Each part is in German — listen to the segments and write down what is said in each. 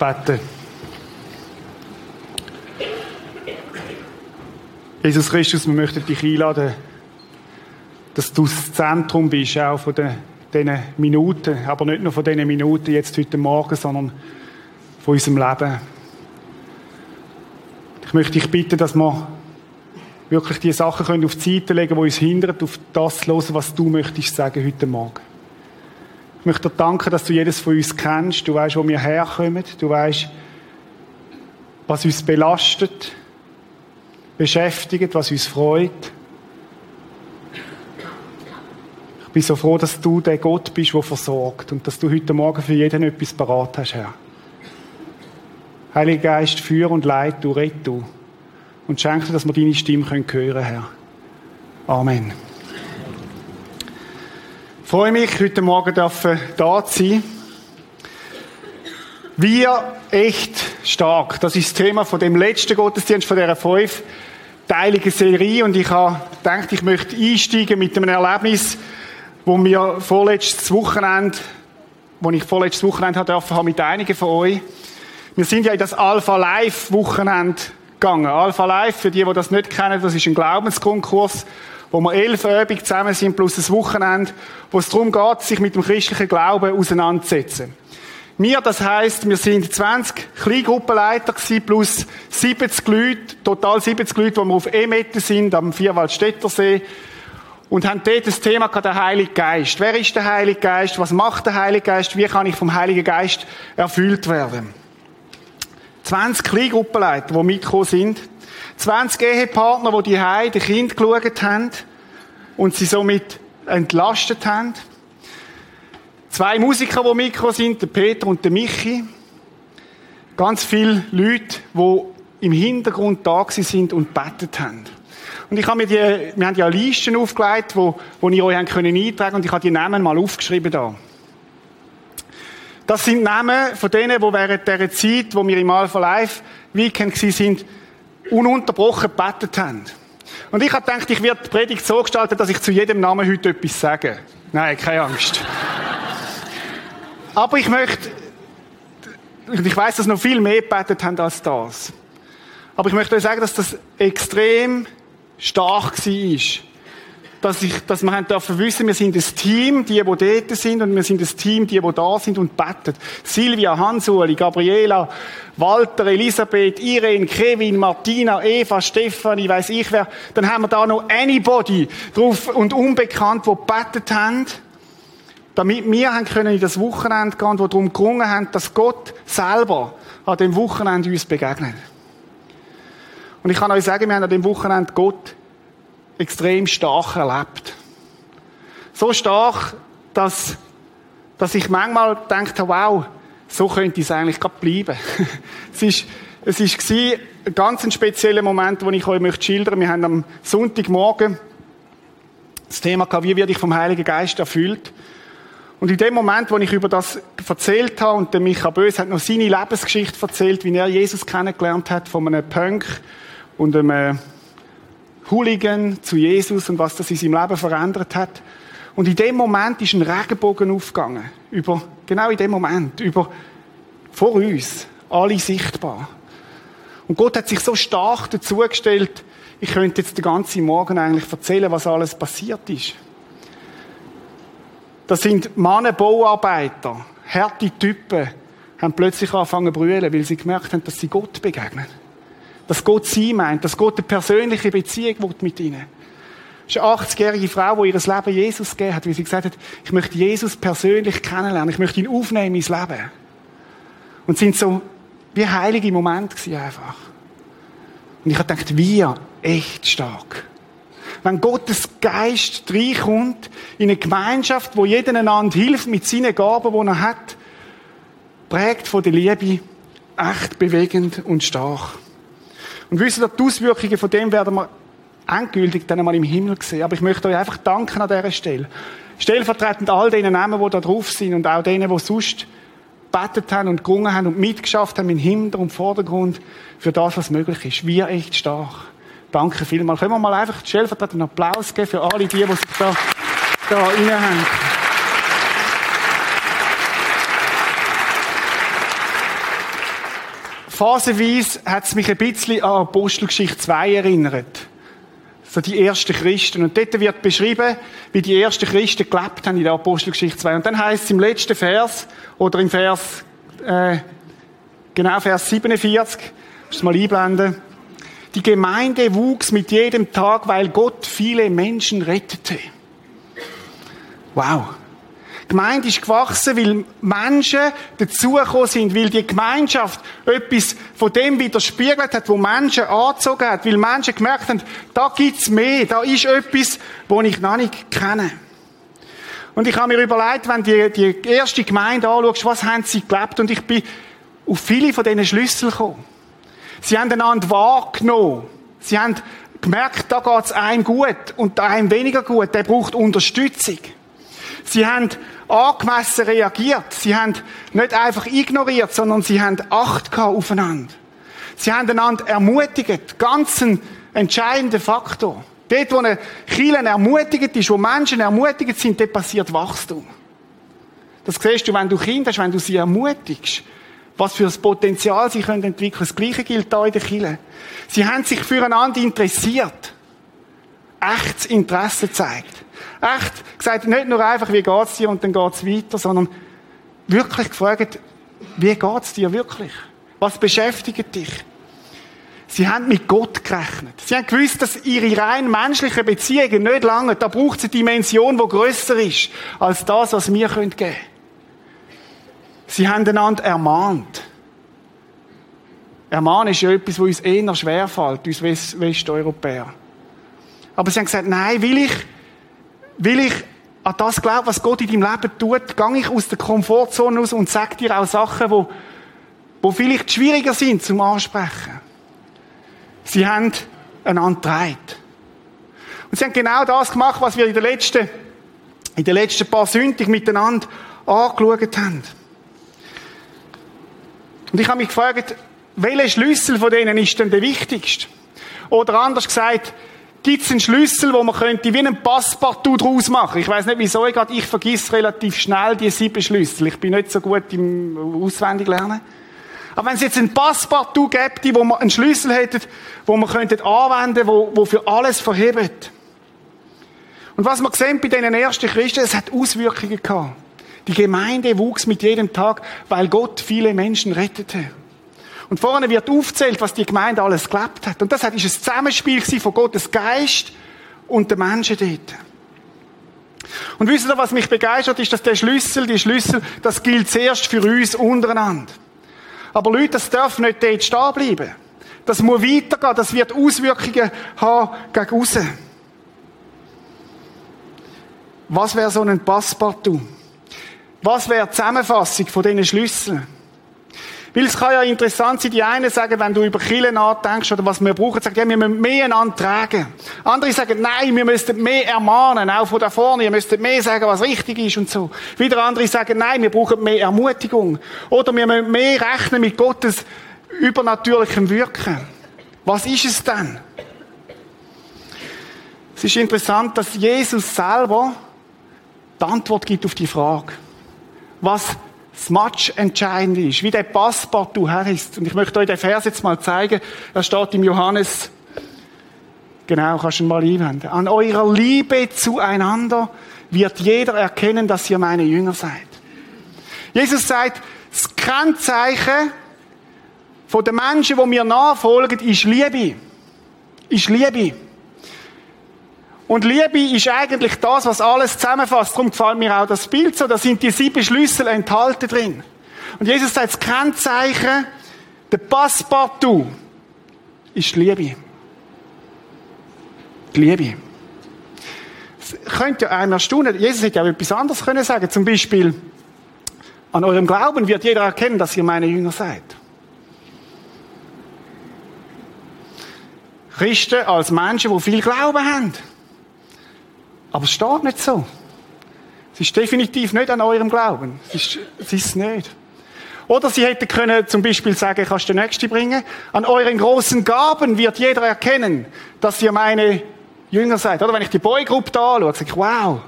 beten. Jesus Christus, wir möchten dich einladen, dass du das Zentrum bist, auch von diesen Minuten, aber nicht nur von diesen Minuten jetzt heute Morgen, sondern von unserem Leben. Ich möchte dich bitten, dass wir wirklich die Sachen können auf die Seite legen, die uns hindern, auf das zu hören, was du möchtest sagen heute Morgen. Ich möchte dir danken, dass du jedes von uns kennst. Du weißt, wo wir herkommen. Du weißt, was uns belastet, beschäftigt, was uns freut. Ich bin so froh, dass du der Gott bist, der versorgt und dass du heute Morgen für jeden etwas parat hast, Herr. Heiliger Geist, führ und leit du, red du. Und schenk dir, dass wir deine Stimme hören können, Herr. Amen. Freue mich, heute Morgen dürfen da zu sein. Wir echt stark. Das ist das Thema von dem letzten Gottesdienst von dieser fünfteiligen Serie. Und ich habe gedacht, ich möchte einsteigen mit einem Erlebnis, wo wir vorletztes Wochenende, wo ich vorletztes Wochenende haben durfte, mit einigen von euch. Wir sind ja in das Alpha Live Wochenende gegangen. Alpha Live, für die, die das nicht kennen, das ist ein Glaubensgrundkurs, wo wir elf Übungen zusammen sind, plus ein Wochenende, wo es darum geht, sich mit dem christlichen Glauben auseinanderzusetzen. Wir, das heisst, wir sind 20 Kleingruppenleiter gewesen, plus 70 Leute, total 70 Leute, die wir auf Emette sind, am Vierwaldstättersee, und haben dort das Thema gehabt, der Heilige Geist. Wer ist der Heilige Geist? Was macht der Heilige Geist? Wie kann ich vom Heiligen Geist erfüllt werden? 20 Kleingruppenleiter, die mitgekommen sind. 20 Ehepartner, die die Heide Kind geschaut haben und sie somit entlastet haben. Zwei Musiker, die mitgekommen sind, der Peter und der Michi. Ganz viele Leute, die im Hintergrund da sind und bettet haben. Und ich habe mir die, wir haben ja Listen aufgelegt, wo, wo ihr euch eintragen könnt und ich habe die Namen mal aufgeschrieben da. Das sind Namen von denen, die während dieser Zeit, wo wir im Alpha Live Weekend sind, ununterbrochen gebetet haben. Und ich habe gedacht, ich werde die Predigt so gestalten, dass ich zu jedem Namen heute etwas sage. Nein, keine Angst. Aber ich möchte, ich weiß, dass noch viel mehr gebetet haben als das. Aber ich möchte euch sagen, dass das extrem stark war dass, ich, dass wir haben dürfen wissen, wir sind ein Team, die, die dort sind, und wir sind ein Team, die, die da sind und beten. Silvia, Hansuli, Gabriela, Walter, Elisabeth, Irene, Kevin, Martina, Eva, Stefanie, weiß ich wer. Dann haben wir da noch Anybody drauf und unbekannt, die betet haben, damit wir haben können in das Wochenende gehen, wo darum gerungen haben, dass Gott selber an dem Wochenende uns begegnet. Und ich kann euch sagen, wir haben an dem Wochenende Gott extrem stark erlebt. So stark, dass, dass ich manchmal gedacht habe, wow, so könnte es eigentlich gerade bleiben. es ist, es ist ein ganz spezieller Moment, den ich euch möchte schildern. Wir haben am Sonntagmorgen das Thema gehabt, wie werde ich vom Heiligen Geist erfüllt. Und in dem Moment, wo ich über das erzählt habe, und der Micha Bös hat noch seine Lebensgeschichte erzählt, wie er Jesus kennengelernt hat, von einem Punk und einem Hooligan zu Jesus und was das in seinem Leben verändert hat. Und in dem Moment ist ein Regenbogen aufgegangen. Über, genau in dem Moment. Über, vor uns. Alle sichtbar. Und Gott hat sich so stark dazu gestellt, ich könnte jetzt den ganzen Morgen eigentlich erzählen, was alles passiert ist. Das sind Männer, Bauarbeiter, harte Typen, haben plötzlich angefangen zu brüllen, weil sie gemerkt haben, dass sie Gott begegnen dass Gott sie meint, dass Gott eine persönliche Beziehung mit ihnen. Das ist eine 80-jährige Frau, die ihr Leben Jesus gegeben hat, weil sie gesagt hat, ich möchte Jesus persönlich kennenlernen, ich möchte ihn aufnehmen ins Leben. Und sind so wie heilige Momente gewesen einfach. Und ich habe gedacht, wir echt stark. Wenn Gottes Geist reinkommt in eine Gemeinschaft, wo jeder einander hilft mit seinen Gaben, die er hat, prägt von der Liebe, echt bewegend und stark. Und wissen die Auswirkungen von dem werden wir endgültig dann einmal im Himmel sehen. Aber ich möchte euch einfach danken an dieser Stelle. Stellvertretend all denen Namen, die da drauf sind und auch denen, die sonst betet haben und gerungen haben und mitgeschafft haben im Hinter- und Vordergrund für das, was möglich ist. Wir echt stark. Danke vielmals. Können wir mal einfach stellvertretend einen Applaus geben für alle die, die sich da, da rein haben. Phasenweise hat es mich ein bisschen an Apostelgeschichte 2 erinnert. So die ersten Christen. Und dort wird beschrieben, wie die ersten Christen gelebt haben in der Apostelgeschichte 2. Und dann heißt es im letzten Vers, oder im Vers, äh, genau Vers 47, muss mal einblenden, die Gemeinde wuchs mit jedem Tag, weil Gott viele Menschen rettete. Wow. Die Gemeinde ist gewachsen, weil Menschen dazugekommen sind, weil die Gemeinschaft etwas von dem widerspiegelt hat, wo Menschen angezogen hat, weil Menschen gemerkt haben, da gibt's mehr, da ist etwas, wo ich noch nicht kenne. Und ich habe mir überlegt, wenn du die, erste Gemeinde anschaust, was haben sie gelebt? Und ich bin auf viele von diesen Schlüsseln gekommen. Sie haben einander wahrgenommen. Sie haben gemerkt, da geht's einem gut und einem weniger gut. Der braucht Unterstützung. Sie haben angemessen reagiert. Sie haben nicht einfach ignoriert, sondern sie haben Acht aufeinander. Sie haben einander ermutigt. Ganz ein entscheidender Faktor. Dort, wo eine Kirche ermutigt ist, wo Menschen ermutigt sind, dort passiert Wachstum. Das siehst du, wenn du Kinder hast, wenn du sie ermutigst. Was für ein Potenzial sie können entwickeln. Das Gleiche gilt da in der Kirche. Sie haben sich füreinander interessiert. Echtes Interesse gezeigt. Echt gesagt, nicht nur einfach, wie geht's dir und dann geht's weiter, sondern wirklich gefragt, wie geht's dir wirklich? Was beschäftigt dich? Sie haben mit Gott gerechnet. Sie haben gewusst, dass ihre rein menschlichen Beziehungen nicht lange, da braucht es eine Dimension, die grösser ist, als das, was wir geben können. Sie haben einander ermahnt. Ermahnen ist ja etwas, was uns eher schwerfällt, uns Westeuropäer. Aber sie haben gesagt, nein, will ich will ich an das glauben, was Gott in deinem Leben tut, gehe ich aus der Komfortzone raus und sage dir auch Sachen, wo, wo vielleicht schwieriger sind zum Ansprechen. Sie haben einander getragen. Und sie haben genau das gemacht, was wir in den letzten, in den letzten paar Sündig miteinander angeschaut haben. Und ich habe mich gefragt, welcher Schlüssel von denen ist denn der wichtigste? Oder anders gesagt, gibt es einen Schlüssel, wo man könnte wie einen Passepartout draus machen. Ich weiß nicht wieso, ich, ich vergiss relativ schnell die sieben Schlüssel. Ich bin nicht so gut im Auswendiglernen. Aber wenn es jetzt einen Passepartout gäbe, wo man einen Schlüssel hätte, wo man könnte anwenden, wo, wo für alles verhebt. Und was wir sehen bei diesen ersten Christen, es hat Auswirkungen gehabt. Die Gemeinde wuchs mit jedem Tag, weil Gott viele Menschen rettete. Und vorne wird aufzählt, was die Gemeinde alles gelebt hat. Und das ist ein Zusammenspiel von Gottes Geist und den Menschen dort. Und wisst ihr, was mich begeistert, ist, dass der Schlüssel, die Schlüssel, das gilt zuerst für uns untereinander. Aber Leute, das darf nicht dort stehen bleiben. Das muss weitergehen, das wird Auswirkungen haben gegen aussen. Was wäre so ein Passepartout? Was wäre die Zusammenfassung von diesen Schlüsseln? Weil es kann ja interessant sein, die einen sagen, wenn du über Kirche nachdenkst oder was wir brauchen, sagen, ja, wir müssen mehr einander tragen. Andere sagen, nein, wir müssten mehr ermahnen, auch von da vorne, ihr müsstet mehr sagen, was richtig ist und so. Wieder andere sagen, nein, wir brauchen mehr Ermutigung. Oder wir müssen mehr rechnen mit Gottes übernatürlichem Wirken. Was ist es denn? Es ist interessant, dass Jesus selber die Antwort gibt auf die Frage. Was das Match entscheidend ist, wie der her ist. Und ich möchte euch den Vers jetzt mal zeigen. Er steht im Johannes. Genau, kannst du ihn mal einwenden. An eurer Liebe zueinander wird jeder erkennen, dass ihr meine Jünger seid. Jesus sagt, das Kennzeichen von den Menschen, die mir nachfolgen, ist Liebe. Ist Liebe. Und Liebe ist eigentlich das, was alles zusammenfasst. Darum gefällt mir auch das Bild so. Da sind die sieben Schlüssel enthalten drin. Und Jesus sagt, das Kennzeichen, der Passepartout, ist Liebe. Die Liebe. Das könnte ja einem erstaunen. Jesus hätte ja etwas anderes können sagen. Zum Beispiel, an eurem Glauben wird jeder erkennen, dass ihr meine Jünger seid. Christen als Menschen, die viel Glauben haben. Aber es steht nicht so. Es ist definitiv nicht an eurem Glauben. Es ist, es ist nicht. Oder sie hätten können zum Beispiel sagen, kannst du den Nächsten bringen? An euren großen Gaben wird jeder erkennen, dass ihr meine Jünger seid. Oder wenn ich die Boygruppe da anschaue, sage ich, wow.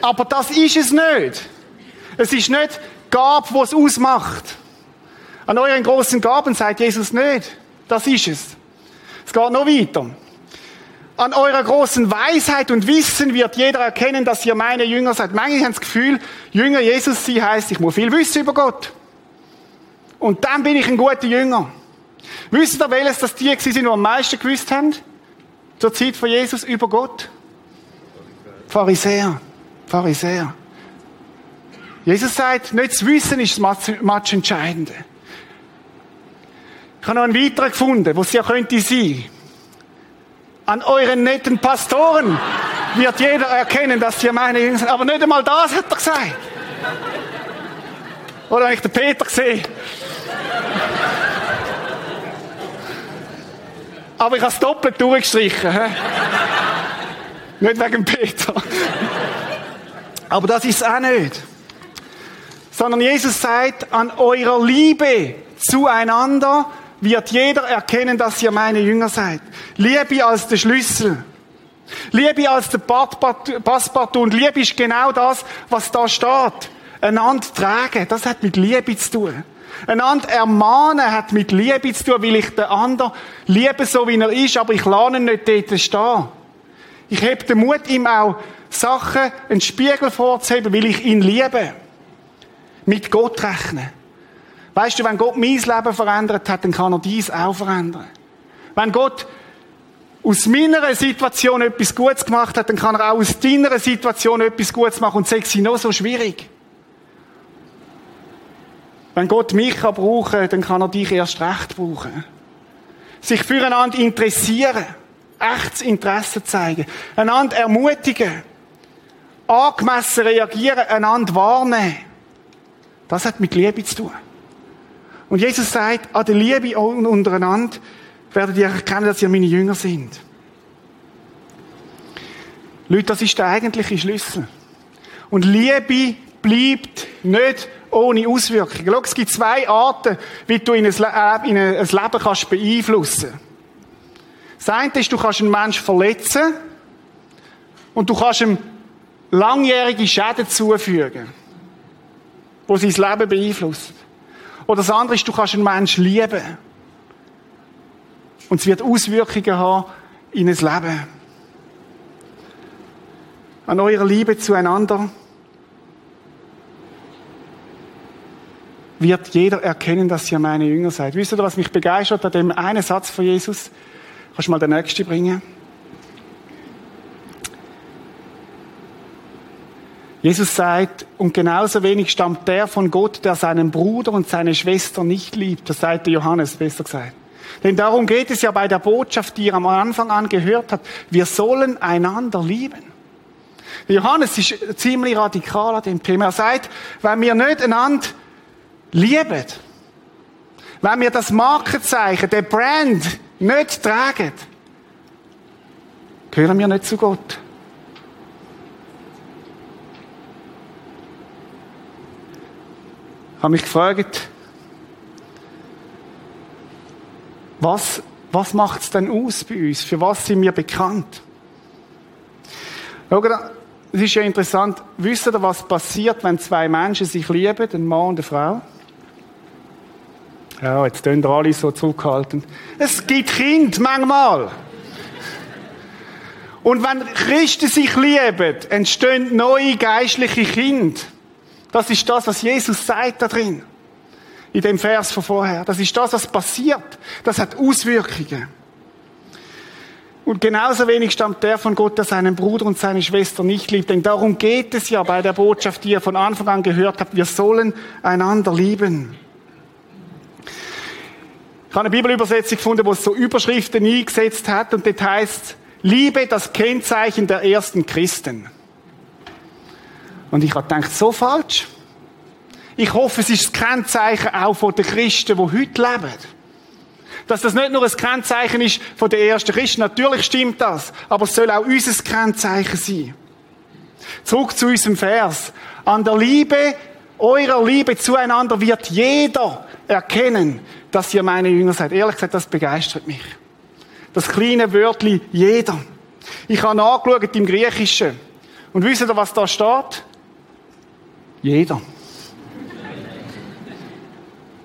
Aber das ist es nicht. Es ist nicht Gabe, die es ausmacht. An euren großen Gaben sagt Jesus nicht. Das ist es. Es geht noch weiter. An eurer großen Weisheit und Wissen wird jeder erkennen, dass ihr meine Jünger seid. Manche haben das Gefühl, Jünger Jesus sie heißt, ich muss viel wissen über Gott. Und dann bin ich ein guter Jünger. Wisst ihr, welches das die sind, die am meisten gewusst haben? Zur Zeit von Jesus über Gott? Pharisäer. Pharisäer. Jesus sagt, nicht zu wissen ist das Match Entscheidende. Ich habe noch einen weiteren gefunden, wo es ja könnte sein. An euren netten Pastoren wird jeder erkennen, dass ihr meine Jünger sind. Aber nicht einmal das hat er gesagt. Oder wenn ich den Peter sehe. Aber ich habe es doppelt durchgestrichen. He? nicht wegen Peter. Aber das ist es auch nicht. Sondern Jesus sagt, an eurer Liebe zueinander wird jeder erkennen, dass ihr meine Jünger seid. Liebe als der Schlüssel. Liebe als der Passepartout. Und Liebe ist genau das, was da steht. Einander tragen, das hat mit Liebe zu tun. Einander ermahnen hat mit Liebe zu tun, weil ich den anderen liebe, so wie er ist, aber ich lerne ihn nicht dort stehen. Ich habe den Mut, ihm auch Sachen, einen Spiegel vorzuheben, weil ich ihn liebe. Mit Gott rechnen. Weißt du, wenn Gott mein Leben verändert hat, dann kann er dies auch verändern. Wenn Gott aus meiner Situation etwas Gutes gemacht hat, dann kann er auch aus deiner Situation etwas Gutes machen und sagt sie noch so schwierig. Wenn Gott mich kann brauchen, dann kann er dich erst recht brauchen. Sich füreinander interessieren, echtes Interesse zeigen, einander ermutigen, angemessen reagieren, einander warnen. Das hat mit Liebe zu tun. Und Jesus sagt, an der Liebe untereinander werdet ihr erkennen, dass ihr meine Jünger sind. Leute, das ist der eigentliche Schlüssel. Und Liebe bleibt nicht ohne Auswirkungen. Schau, es gibt zwei Arten, wie du in ein, äh, in ein Leben kannst beeinflussen. Das eine ist, du kannst einen Menschen verletzen und du kannst ihm langjährige Schäden zufügen, wo sein Leben beeinflusst. Oder das andere ist, du kannst einen Menschen lieben. Und es wird Auswirkungen haben in ein Leben. An eurer Liebe zueinander wird jeder erkennen, dass ihr meine Jünger seid. Wisst ihr, was mich begeistert an dem einen Satz von Jesus? Kannst du mal den nächsten bringen? Jesus sagt, und genauso wenig stammt der von Gott, der seinen Bruder und seine Schwester nicht liebt. Das sagt der Johannes, besser gesagt. Denn darum geht es ja bei der Botschaft, die ihr am Anfang an gehört habt. Wir sollen einander lieben. Johannes ist ziemlich radikal an dem Thema. Er sagt, wenn wir nicht einander lieben, wenn wir das Markenzeichen, den Brand nicht tragen, gehören wir nicht zu Gott. Habe mich gefragt, was, was macht es denn aus bei uns? Für was sind wir bekannt? Schau, es ist ja interessant. Wisst ihr, was passiert, wenn zwei Menschen sich lieben, ein Mann und eine Frau? Ja, jetzt tun alle so zurückhaltend. Es gibt Kind manchmal. Und wenn Christen sich lieben, entstehen neue geistliche Kinder. Das ist das, was Jesus sagt da drin. In dem Vers von vorher. Das ist das, was passiert. Das hat Auswirkungen. Und genauso wenig stammt der von Gott, der seinen Bruder und seine Schwester nicht liebt. Denn darum geht es ja bei der Botschaft, die ihr von Anfang an gehört habt. Wir sollen einander lieben. Ich habe eine Bibelübersetzung gefunden, wo es so Überschriften eingesetzt hat und das heißt, Liebe, das Kennzeichen der ersten Christen. Und ich habe gedacht, so falsch. Ich hoffe, es ist das Kennzeichen auch von den Christen, die heute leben. Dass das nicht nur ein Kennzeichen ist von den ersten Christen. Natürlich stimmt das. Aber es soll auch unser Kennzeichen sein. Zurück zu unserem Vers. An der Liebe, eurer Liebe zueinander wird jeder erkennen, dass ihr meine Jünger seid. Ehrlich gesagt, das begeistert mich. Das kleine Wörtli jeder. Ich habe nachgeschaut im Griechischen. Und wisst ihr, was da steht? Jeder.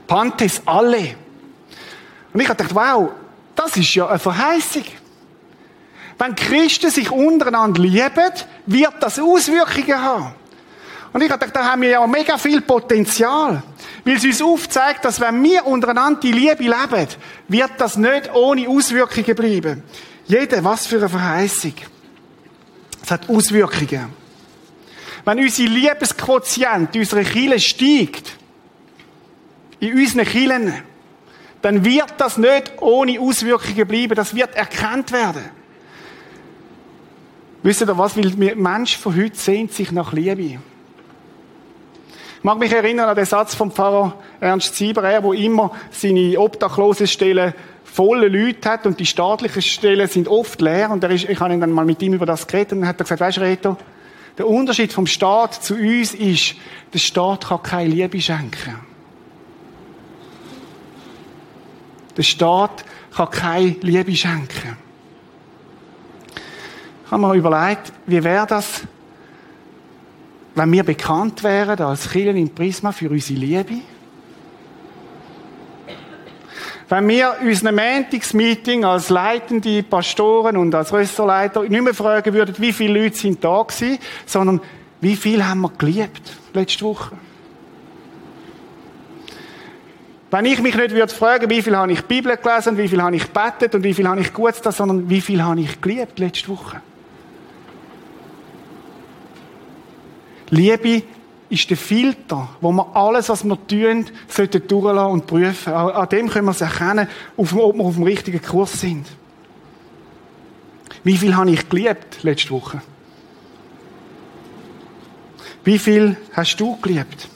Pantes alle. Und ich habe gedacht, wow, das ist ja eine Verheißung. Wenn Christen sich untereinander lieben, wird das Auswirkungen haben. Und ich habe gedacht, da haben wir ja mega viel Potenzial. Weil es uns aufzeigt, dass wenn wir untereinander die Liebe leben, wird das nicht ohne Auswirkungen bleiben. Jeder, was für eine Verheißung. Es hat Auswirkungen. Wenn unsere Liebesquotient, unsere Kille steigt, in unseren Killen, dann wird das nicht ohne Auswirkungen bleiben. Das wird erkannt werden. Wisst ihr was? Weil wir Menschen von heute sehnt sich nach Liebe. Ich mag mich erinnern an den Satz vom Pfarrer Ernst Sieber, er, wo immer seine Obdachlosenstellen volle Leute hat und die staatlichen Stellen sind oft leer. Und er ist, ich habe dann mal mit ihm über das geredet und hat er gesagt, weißt du, Reto, der Unterschied vom Staat zu uns ist, der Staat kann keine Liebe schenken. Der Staat kann keine Liebe schenken. Ich habe mir überlegt, wie wäre das, wenn wir bekannt wären als Kirchen im Prisma für unsere Liebe? Wenn wir unseren Montagsmeeting als leitende Pastoren und als Rösterleiter nicht mehr fragen würden, wie viele Leute sind da gewesen, sondern wie viel haben wir geliebt letzte Woche? Wenn ich mich nicht würde fragen, wie viel habe ich Bibel gelesen, wie viel habe ich gebetet und wie viel habe ich gut da, sondern wie viel habe ich geliebt letzte Woche? Liebe ist der Filter, wo wir alles, was wir tun, sollten durchlassen und prüfen. An dem können wir es erkennen, ob wir auf dem richtigen Kurs sind. Wie viel habe ich geliebt letzte Woche? Wie viel hast du geliebt?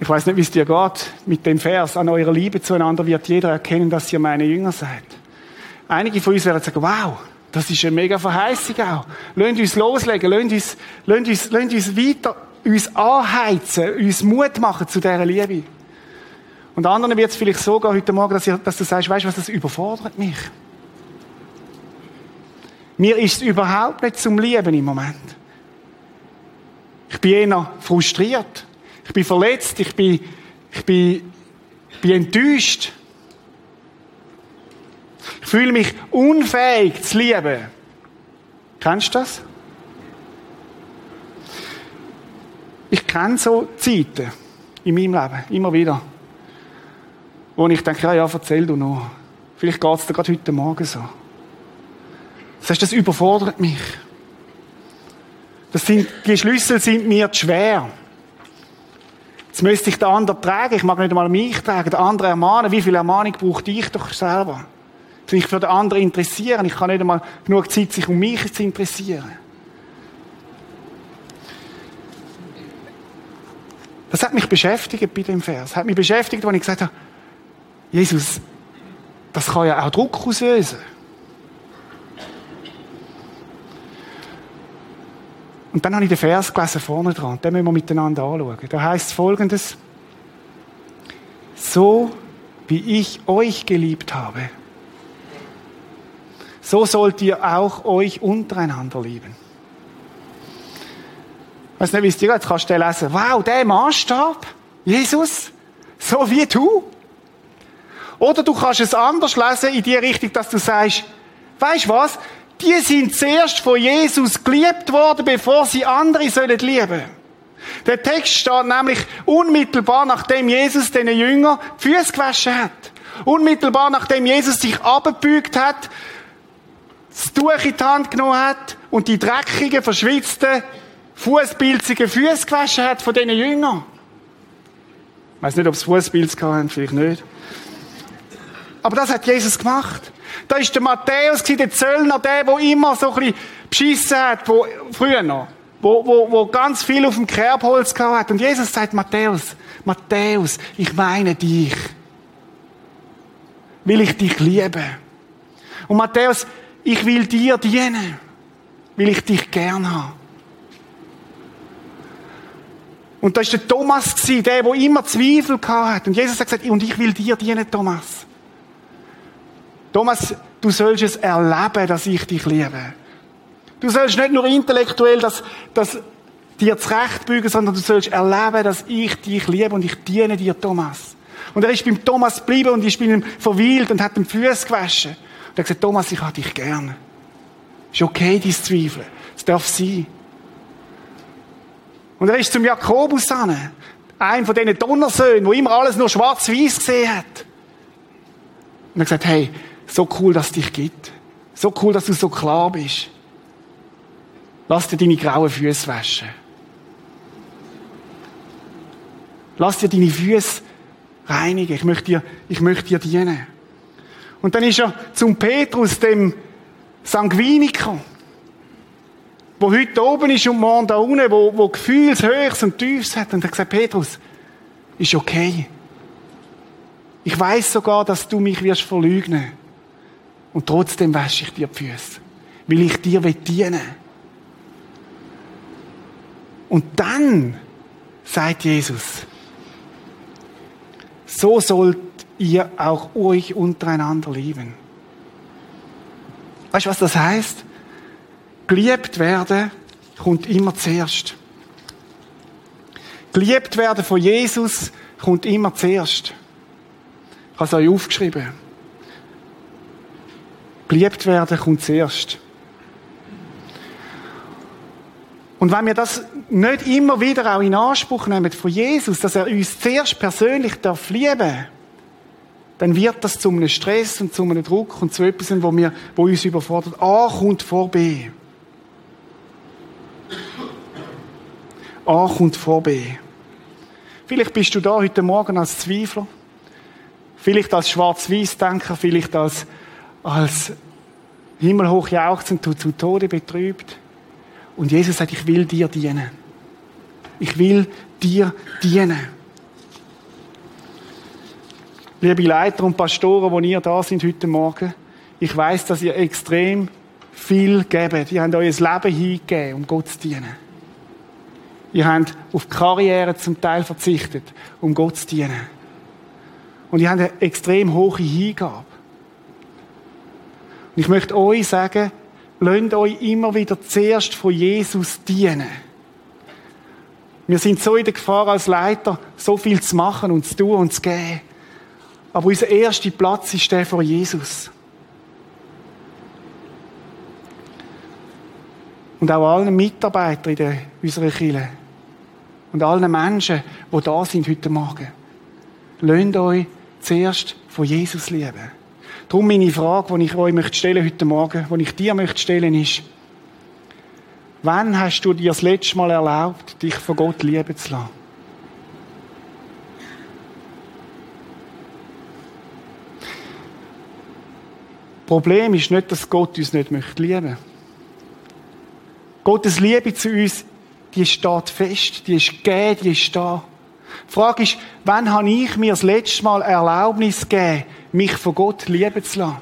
Ich weiß nicht, wie es dir geht mit dem Vers. An eurer Liebe zueinander wird jeder erkennen, dass ihr meine Jünger seid. Einige von uns werden sagen, wow, das ist eine mega Verheißung auch. Lasst uns loslegen, lasst uns, lasst uns, lasst uns weiter uns anheizen, uns Mut machen zu dieser Liebe. Und anderen wird es vielleicht so gehen heute Morgen, dass, ihr, dass du sagst, weißt du was, das überfordert mich. Mir ist es überhaupt nicht zum Lieben im Moment. Ich bin eher frustriert. Ich bin verletzt. Ich bin, ich bin, ich bin enttäuscht. Ich fühle mich unfähig zu lieben. Kennst du das? Ich kenne so Zeiten in meinem Leben, immer wieder, wo ich denke, ja, ja, erzähl du noch. Vielleicht geht es dir gerade heute Morgen so. Das heißt, das überfordert mich. Das sind, die Schlüssel sind mir zu schwer. Jetzt müsste ich den anderen tragen. Ich mag nicht einmal mich tragen. Den anderen ermahnen. Wie viel Ermahnung braucht ich doch selber? Sich für den anderen interessieren. Ich kann nicht einmal genug Zeit, sich um mich zu interessieren. Das hat mich beschäftigt bei dem Vers. Das hat mich beschäftigt, als ich gesagt habe, Jesus, das kann ja auch Druck auslösen. Und dann habe ich den Vers gelesen vorne dran. Den müssen wir miteinander anschauen. Da heißt folgendes. So wie ich euch geliebt habe, so sollt ihr auch euch untereinander lieben. Ich weiß nicht, wie es dir jetzt kannst du lesen. Wow, der Maßstab, Jesus, so wie du. Oder du kannst es anders lesen in die Richtung, dass du sagst, weißt was? Die sind zuerst von Jesus geliebt worden, bevor sie andere sollen lieben. Der Text steht nämlich unmittelbar nachdem Jesus den Jünger die Füße gewaschen hat. Unmittelbar nachdem Jesus sich abgebeugt hat, das Tuch in die Hand genommen hat und die dreckigen, verschwitzten, fußpilzigen Füße gewaschen hat von diesen Jüngern. Ich weiß nicht, ob es Fußpilz hatten, vielleicht nicht. Aber das hat Jesus gemacht. Da ist der Matthäus, der Zöllner, der, der immer so ein bisschen beschissen hat, wo, früher noch, wo, wo, wo ganz viel auf dem Kerbholz hat. Und Jesus sagt, Matthäus, Matthäus, ich meine dich. Will ich dich lieben. Und Matthäus, ich will dir dienen, weil ich dich gern habe. Und da ist der Thomas der, der immer Zweifel hat. Und Jesus hat gesagt, und ich will dir dienen, Thomas. Thomas, du sollst es erleben, dass ich dich liebe. Du sollst nicht nur intellektuell das, das dir zurechtbügen, sondern du sollst erleben, dass ich dich liebe und ich diene dir, Thomas. Und er ist beim Thomas geblieben und ist bei ihm verweilt und hat ihm Füße gewaschen. Und er hat gesagt, Thomas, ich habe dich gern. Ist okay, dein Zweifel. Es darf sein. Und er ist zum Jakobus an, ein von diesen Donnersöhnen, wo immer alles nur schwarz-weiß gesehen hat. Und er hat gesagt, hey, so cool, dass es dich gibt. So cool, dass du so klar bist. Lass dir deine grauen Füße waschen. Lass dir deine Füße reinigen. Ich möchte dir, ich möchte dir dienen. Und dann ist er zum Petrus, dem Sanguiniker, wo heute oben ist und morgen da unten, wo, wo Gefühlshöchst und Tiefs hat. Und er gesagt, Petrus, ist okay. Ich weiß sogar, dass du mich wirst verleugnen. Und trotzdem wasche ich dir die Füße. Weil ich dir dienen will. Und dann sagt Jesus, so sollt ihr auch euch untereinander lieben. Weißt du, was das heißt? Geliebt werden kommt immer zuerst. Geliebt werden von Jesus kommt immer zuerst. Ich habe es euch aufgeschrieben. Geliebt werden kommt zuerst. Und wenn wir das nicht immer wieder auch in Anspruch nehmen von Jesus, dass er uns zuerst persönlich darf lieben dann wird das zu einem Stress und zu einem Druck und zu etwas, wo, wir, wo uns überfordert. A kommt vor B. A kommt vor B. Vielleicht bist du da heute Morgen als Zweifler. Vielleicht als Schwarz-Weiß-Denker, vielleicht als, als himmelhoch jauchzend und zu Tode betrübt. Und Jesus sagt, ich will dir dienen. Ich will dir dienen. Liebe Leiter und Pastoren, die ihr da sind heute Morgen, ich weiß, dass ihr extrem viel gebt. Ihr habt euer Leben hingegeben, um Gott zu dienen. Ihr habt auf Karriere zum Teil verzichtet, um Gott zu dienen. Und ihr habt eine extrem hohe Hingabe. Und ich möchte euch sagen, lasst euch immer wieder zuerst von Jesus dienen. Wir sind so in der Gefahr als Leiter, so viel zu machen und zu tun und zu geben. Aber unser erster Platz ist der vor Jesus. Und auch allen Mitarbeitern in der, unserer Kirche. Und allen Menschen, die da sind heute Morgen. Lasst euch zuerst von Jesus lieben. Darum meine Frage, die ich euch möchte stellen heute Morgen, die ich dir möchte stellen, ist, wann hast du dir das letzte Mal erlaubt, dich von Gott lieben zu lassen? Problem ist nicht, dass Gott uns nicht möchte lieben. Gottes Liebe zu uns, die steht fest, die ist gegeben, die ist da. Die Frage ist, wann habe ich mir das letzte Mal Erlaubnis gegeben, mich von Gott lieben zu lassen?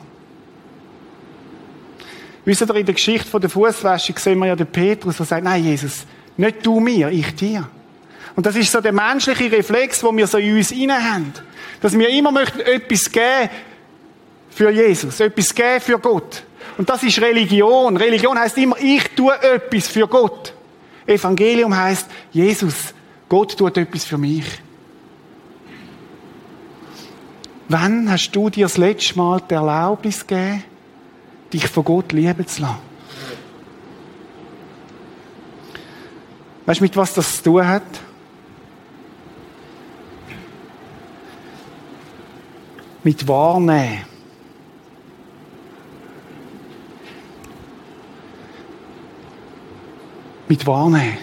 Wisst ihr, in der Geschichte der Fußwäsche sehen wir ja den Petrus, der sagt, nein, Jesus, nicht du mir, ich dir. Und das ist so der menschliche Reflex, wo wir so in uns inne haben. Dass wir immer möchten etwas geben für Jesus, etwas geben für Gott. Und das ist Religion. Religion heißt immer, ich tue etwas für Gott. Evangelium heißt, Jesus, Gott tut etwas für mich. Wann hast du dir das letzte Mal die Erlaubnis gegeben, dich von Gott lieben zu lassen? Weißt du, mit was das zu tun hat? Mit Wahrnehmen. Mit Wahrnehmen.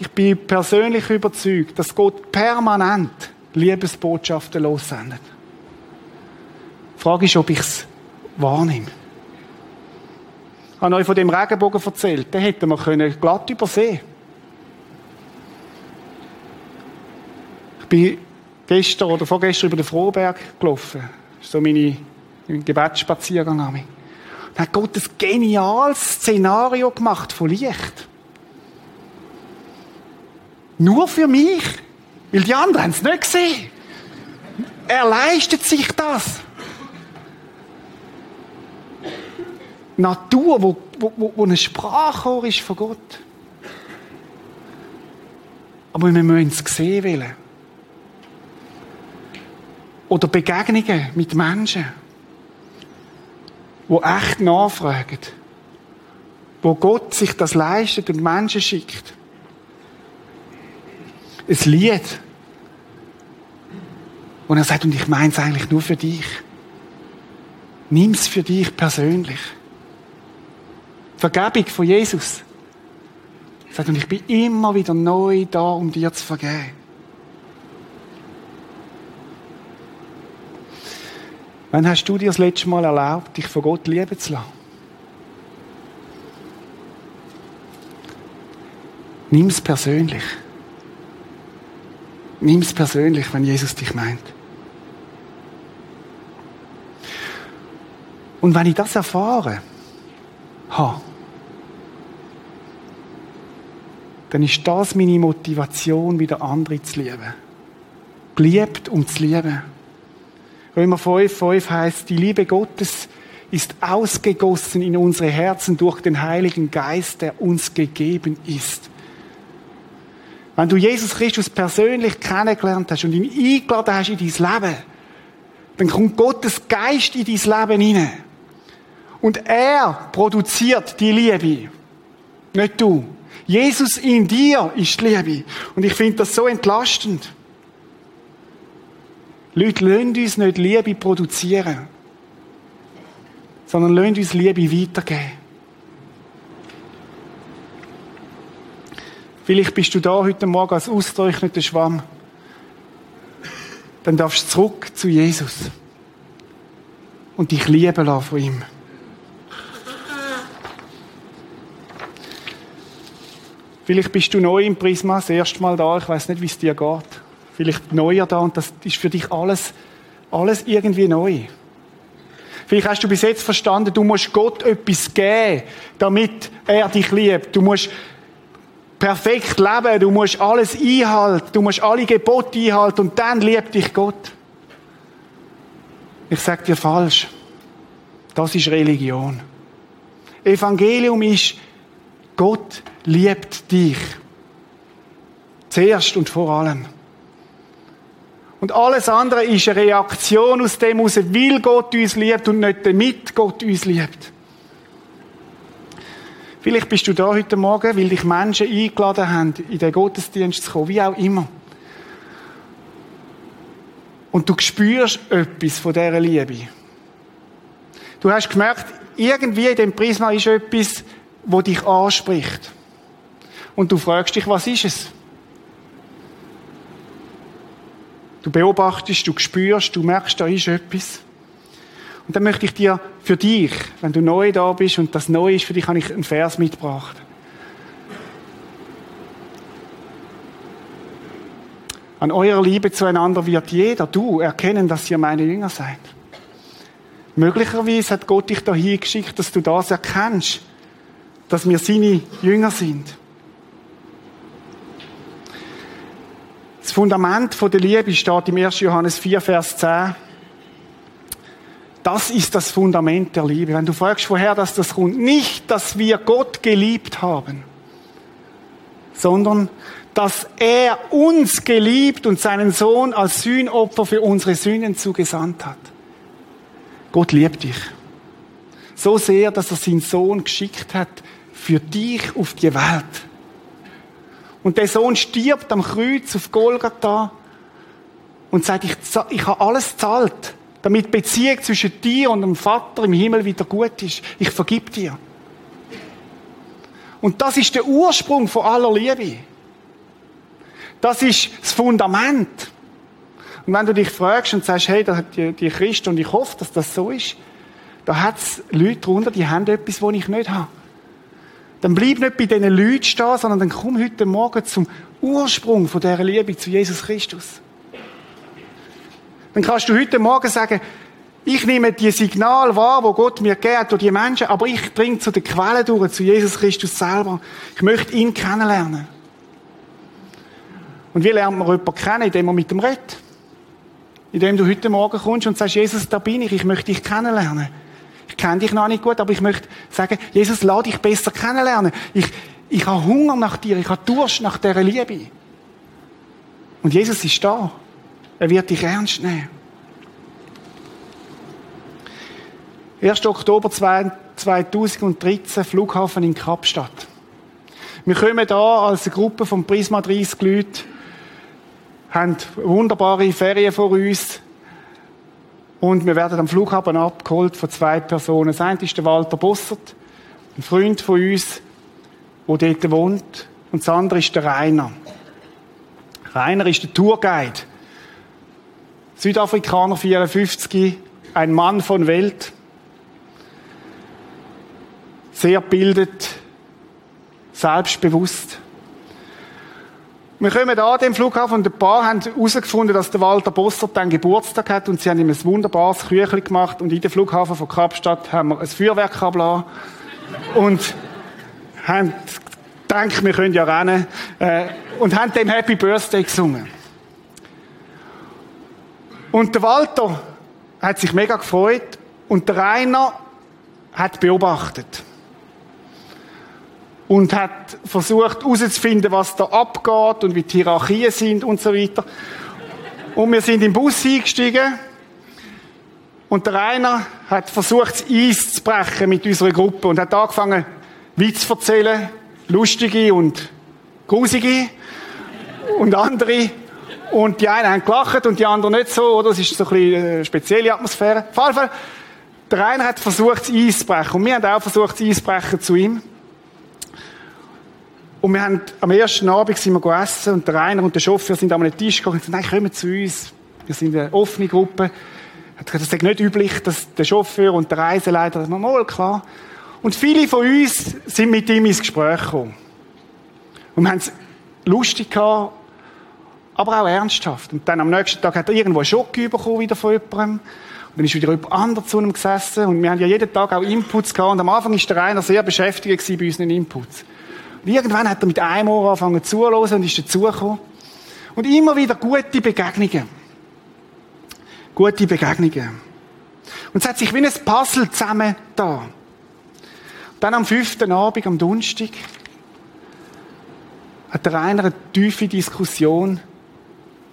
Ich bin persönlich überzeugt, dass Gott permanent Liebesbotschaften lossendet. Die Frage ist, ob ich es wahrnehme. Ich habe euch von dem Regenbogen erzählt. Den hätten wir glatt übersehen Ich bin gestern oder vorgestern über den Frohberg gelaufen. Das ist so meine, mein Gebetsspaziergang. Und hat Gott ein geniales Szenario gemacht von Licht. Nur für mich. Weil die anderen haben es nicht gesehen. Er leistet sich das. Natur, wo, wo, wo ein Sprachrohr ist von Gott. Aber wir müssen es sehen wollen. Oder Begegnungen mit Menschen, die echt nachfragen. Wo Gott sich das leistet und Menschen schickt. Ein Lied, wo er sagt, und ich meine es eigentlich nur für dich. Nimm es für dich persönlich. Vergebung von Jesus. Er sagt, und ich bin immer wieder neu da, um dir zu vergeben. Wann hast du dir das letzte Mal erlaubt, dich von Gott lieben zu lassen? Nimm es persönlich. Nimm es persönlich, wenn Jesus dich meint. Und wenn ich das erfahre, ha, dann ist das meine Motivation, wieder andere zu lieben. Geliebt, um zu lieben. Römer 5, 5 heißt, die Liebe Gottes ist ausgegossen in unsere Herzen durch den Heiligen Geist, der uns gegeben ist. Wenn du Jesus Christus persönlich kennengelernt hast und ihn eingeladen hast in dein Leben, dann kommt Gottes Geist in dein Leben hinein. Und er produziert die Liebe. Nicht du. Jesus in dir ist die Liebe. Und ich finde das so entlastend. Leute, lasst uns nicht Liebe produzieren, sondern lasst uns Liebe weitergeben. Vielleicht bist du da heute Morgen als ausgetrockneter Schwamm. Dann darfst du zurück zu Jesus und dich lieben lassen von ihm. Vielleicht bist du neu im Prisma, das erste Mal da, ich weiß nicht, wie es dir geht. Vielleicht neuer da und das ist für dich alles, alles irgendwie neu. Vielleicht hast du bis jetzt verstanden, du musst Gott etwas geben, damit er dich liebt. Du musst perfekt leben, du musst alles einhalten, du musst alle Gebote einhalten und dann liebt dich Gott. Ich sag dir falsch. Das ist Religion. Evangelium ist, Gott liebt dich. Zuerst und vor allem. Und alles andere ist eine Reaktion aus dem heraus, weil Gott uns liebt und nicht damit Gott uns liebt. Vielleicht bist du da heute Morgen, weil dich Menschen eingeladen haben, in den Gottesdienst zu kommen, wie auch immer. Und du spürst etwas von dieser Liebe. Du hast gemerkt, irgendwie in dem Prisma ist etwas, wo dich anspricht. Und du fragst dich, was ist es? Du beobachtest, du spürst, du merkst, da ist etwas. Und dann möchte ich dir für dich, wenn du neu da bist und das neu ist für dich, habe ich einen Vers mitgebracht. An eurer Liebe zueinander wird jeder, du, erkennen, dass ihr meine Jünger seid. Möglicherweise hat Gott dich da hingeschickt, dass du das erkennst, dass wir seine Jünger sind. Das Fundament der Liebe steht im 1. Johannes 4, Vers 10. Das ist das Fundament der Liebe. Wenn du fragst, woher das, das kommt, nicht, dass wir Gott geliebt haben, sondern dass er uns geliebt und seinen Sohn als Sühnopfer für unsere Sünden zugesandt hat. Gott liebt dich. So sehr, dass er seinen Sohn geschickt hat für dich auf die Welt. Und der Sohn stirbt am Kreuz auf Golgatha und sagt, ich, ich habe alles zahlt damit die Beziehung zwischen dir und dem Vater im Himmel wieder gut ist. Ich vergib dir. Und das ist der Ursprung von aller Liebe. Das ist das Fundament. Und wenn du dich fragst und sagst, hey, da hat die, die Christen und ich hoffe, dass das so ist, da hat es Leute drunter, die haben etwas, was ich nicht habe. Dann bleib nicht bei diesen Leuten stehen, sondern dann komm heute Morgen zum Ursprung von dieser Liebe zu Jesus Christus. Dann kannst du heute Morgen sagen, ich nehme die Signal wahr, wo Gott mir gibt durch die Menschen, aber ich dringe zu der Quelle durch, zu Jesus Christus selber. Ich möchte ihn kennenlernen. Und wie lernt man jemanden kennen, indem man mit ihm redet? Indem du heute Morgen kommst und sagst, Jesus, da bin ich, ich möchte dich kennenlernen. Ich kenne dich noch nicht gut, aber ich möchte sagen, Jesus, lade dich besser kennenlernen. Ich, ich habe Hunger nach dir, ich habe Durst nach dieser Liebe. Und Jesus ist da. Er wird dich ernst nehmen. 1. Oktober 2013, Flughafen in Kapstadt. Wir kommen da als eine Gruppe von Prisma 30 Leute, haben wunderbare Ferien vor uns und wir werden am Flughafen abgeholt von zwei Personen. Das eine ist der Walter Bossert, ein Freund von uns, der dort wohnt, und das andere ist der Rainer. Rainer ist der Tourguide. Südafrikaner 54, ein Mann von Welt, sehr bildet, selbstbewusst. Wir kommen da an dem Flughafen und ein paar haben herausgefunden, dass der Walter Bossert dann Geburtstag hat und sie haben ihm ein wunderbares Küchli gemacht und in den Flughafen von Kapstadt haben wir ein Feuerwerk abgelassen und haben gedacht, wir können ja rennen äh, und haben dem Happy Birthday gesungen. Und der Walter hat sich mega gefreut und der Rainer hat beobachtet und hat versucht herauszufinden, was da abgeht und wie die Hierarchien sind und so weiter. Und wir sind im Bus eingestiegen und der Rainer hat versucht, das Eis zu brechen mit unserer Gruppe und hat angefangen, Witz zu erzählen, lustige und grusige und andere. Und die einen haben gelacht und die anderen nicht so, oder? Es ist so eine spezielle Atmosphäre. Auf jeden Fall, der Rainer hat versucht, das Eis zu brechen. Und wir haben auch versucht, das Eis zu brechen zu ihm. Und wir haben, am ersten Abend sind wir gegessen und der Rainer und der Chauffeur sind an einem Tisch gegangen und gesagt, nein, kommen zu uns. Wir sind eine offene Gruppe. Das ist nicht üblich, dass der Chauffeur und der Reiseleiter, das mal klar. Und viele von uns sind mit ihm ins Gespräch gekommen. Und wir haben es lustig gehabt, aber auch ernsthaft. Und dann am nächsten Tag hat er irgendwo einen Schock bekommen wieder von jemandem. Und dann ist wieder jemand anderes zu ihm gesessen. Und wir haben ja jeden Tag auch Inputs gehabt. Und am Anfang ist der Rainer sehr beschäftigt bei unseren Inputs. Und irgendwann hat er mit einem Ohr angefangen zuzuhören und ist dazugekommen. Und immer wieder gute Begegnungen. Gute Begegnungen. Und es hat sich wie ein Puzzle zusammen da. Dann am fünften Abend, am Donnerstag, hat der Rainer eine tiefe Diskussion.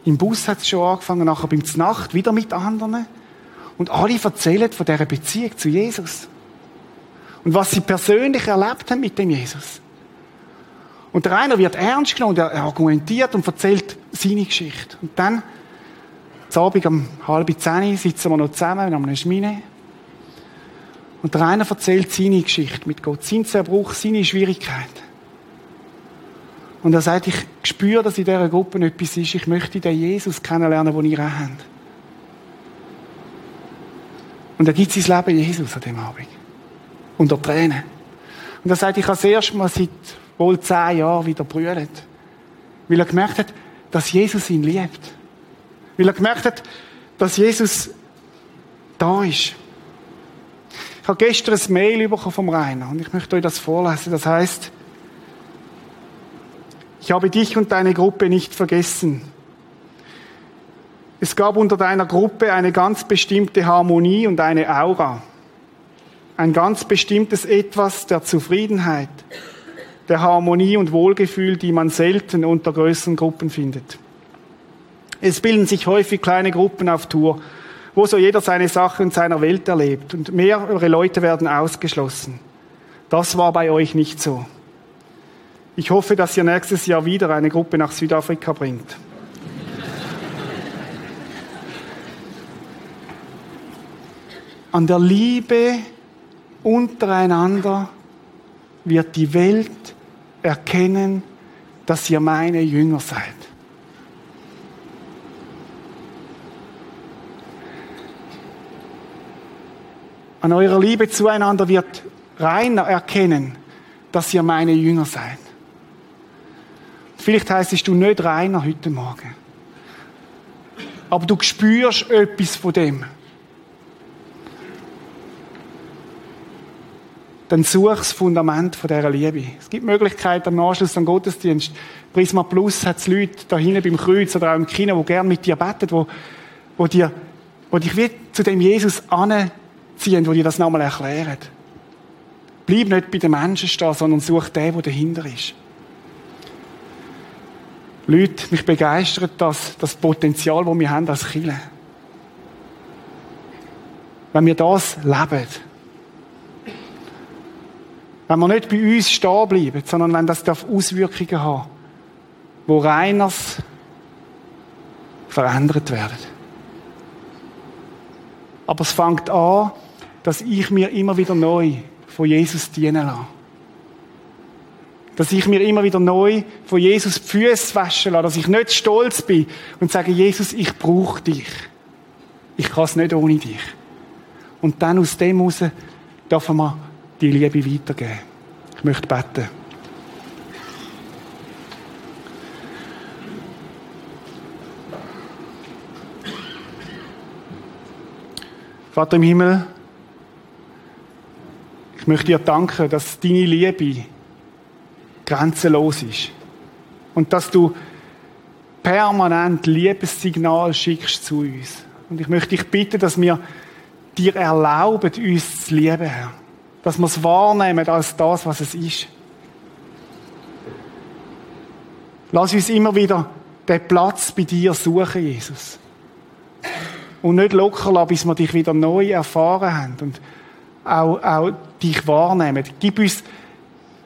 Im Bus hat es schon angefangen, nachher beim Nacht wieder mit anderen. Und alle erzählen von dieser Beziehung zu Jesus. Und was sie persönlich erlebt haben mit dem Jesus. Und der eine wird ernst genommen, er argumentiert und erzählt seine Geschichte. Und dann, am Abend um halb zehn, sitzen wir noch zusammen an einem Schmine. Und der eine erzählt seine Geschichte mit Gott, seinen Zerbruch, seine Schwierigkeit. Und er sagt, ich spüre, dass in dieser Gruppe etwas ist. Ich möchte den Jesus kennenlernen, den ihr auch habt. Und er gibt sein Leben Jesus an dem Abend. Unter Tränen. Und er sagt, ich habe das erste Mal seit wohl zehn Jahre wieder brüllt. Weil er gemerkt hat, dass Jesus ihn liebt. Weil er gemerkt hat, dass Jesus da ist. Ich habe gestern ein Mail bekommen vom Rainer und ich möchte euch das vorlesen. Das heißt, ich habe dich und deine Gruppe nicht vergessen. Es gab unter deiner Gruppe eine ganz bestimmte Harmonie und eine Aura. Ein ganz bestimmtes Etwas der Zufriedenheit der Harmonie und Wohlgefühl, die man selten unter größeren Gruppen findet. Es bilden sich häufig kleine Gruppen auf Tour, wo so jeder seine Sache in seiner Welt erlebt und mehrere Leute werden ausgeschlossen. Das war bei euch nicht so. Ich hoffe, dass ihr nächstes Jahr wieder eine Gruppe nach Südafrika bringt. An der Liebe untereinander wird die Welt erkennen, dass ihr meine Jünger seid. An eurer Liebe zueinander wird Rainer erkennen, dass ihr meine Jünger seid. Vielleicht heißt du nicht Rainer heute Morgen. Aber du spürst etwas von dem. Dann such das Fundament von dieser Liebe. Es gibt Möglichkeiten am Anschluss am Gottesdienst. Prisma Plus hat es Leute da hinten beim Kreuz oder auch im Kino, die gerne mit dir beten, wo, wo, dir, wo dich wie zu dem Jesus anziehen, wo dir das nochmal erklären. Bleib nicht bei den Menschen stehen, sondern such den, der dahinter ist. Leute, mich begeistert das, das Potenzial, das wir haben als Kirche. Wenn wir das leben. Wenn wir nicht bei uns stehen bleiben, sondern wenn das Auswirkungen haben wo reiners verändert werden. Aber es fängt an, dass ich mir immer wieder neu von Jesus dienen lasse. Dass ich mir immer wieder neu von Jesus die Füße waschen lasse, dass ich nicht stolz bin und sage, Jesus, ich brauche dich. Ich kann es nicht ohne dich. Und dann aus dem heraus dürfen wir die Liebe weitergeben. Ich möchte beten. Vater im Himmel, ich möchte dir danken, dass deine Liebe grenzenlos ist. Und dass du permanent Liebessignal schickst zu uns. Und ich möchte dich bitten, dass wir dir erlauben, uns zu lieben, Herr. Dass wir es wahrnehmen als das, was es ist. Lass uns immer wieder den Platz bei dir suchen, Jesus und nicht locker lassen, bis wir dich wieder neu erfahren haben und auch, auch dich wahrnehmen. Gib uns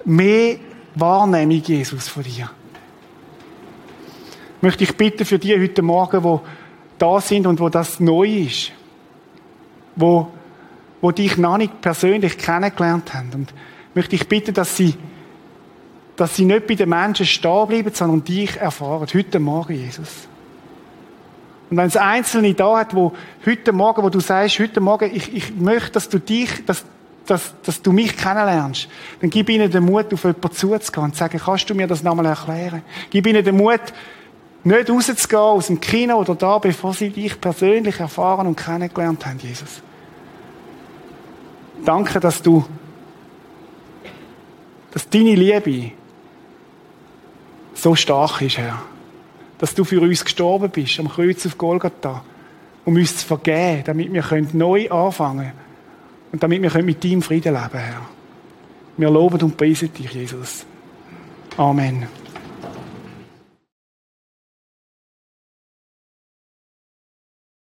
mehr Wahrnehmung, Jesus, von dir. Ich möchte ich bitten für die heute Morgen, wo da sind und wo das neu ist, wo, wo dich noch nicht persönlich kennengelernt haben. Und möchte ich bitten, dass sie, dass sie nicht bei den Menschen stehen bleiben, sondern dich erfahren. Heute Morgen, Jesus. Und wenn es Einzelne da hat, wo heute Morgen, wo du sagst, heute Morgen, ich, ich möchte, dass du dich, dass, dass, dass du mich kennenlernst, dann gib ihnen den Mut, auf jemanden zuzugehen und sagen, kannst du mir das nochmal erklären? Gib ihnen den Mut, nicht rauszugehen aus dem Kino oder da, bevor sie dich persönlich erfahren und kennengelernt haben, Jesus. Danke, dass du, dass deine Liebe so stark ist, Herr dass du für uns gestorben bist, am Kreuz auf Golgatha, um uns zu vergeben, damit wir neu anfangen können und damit wir mit deinem Frieden leben Herr. Wir loben und preisen dich, Jesus. Amen.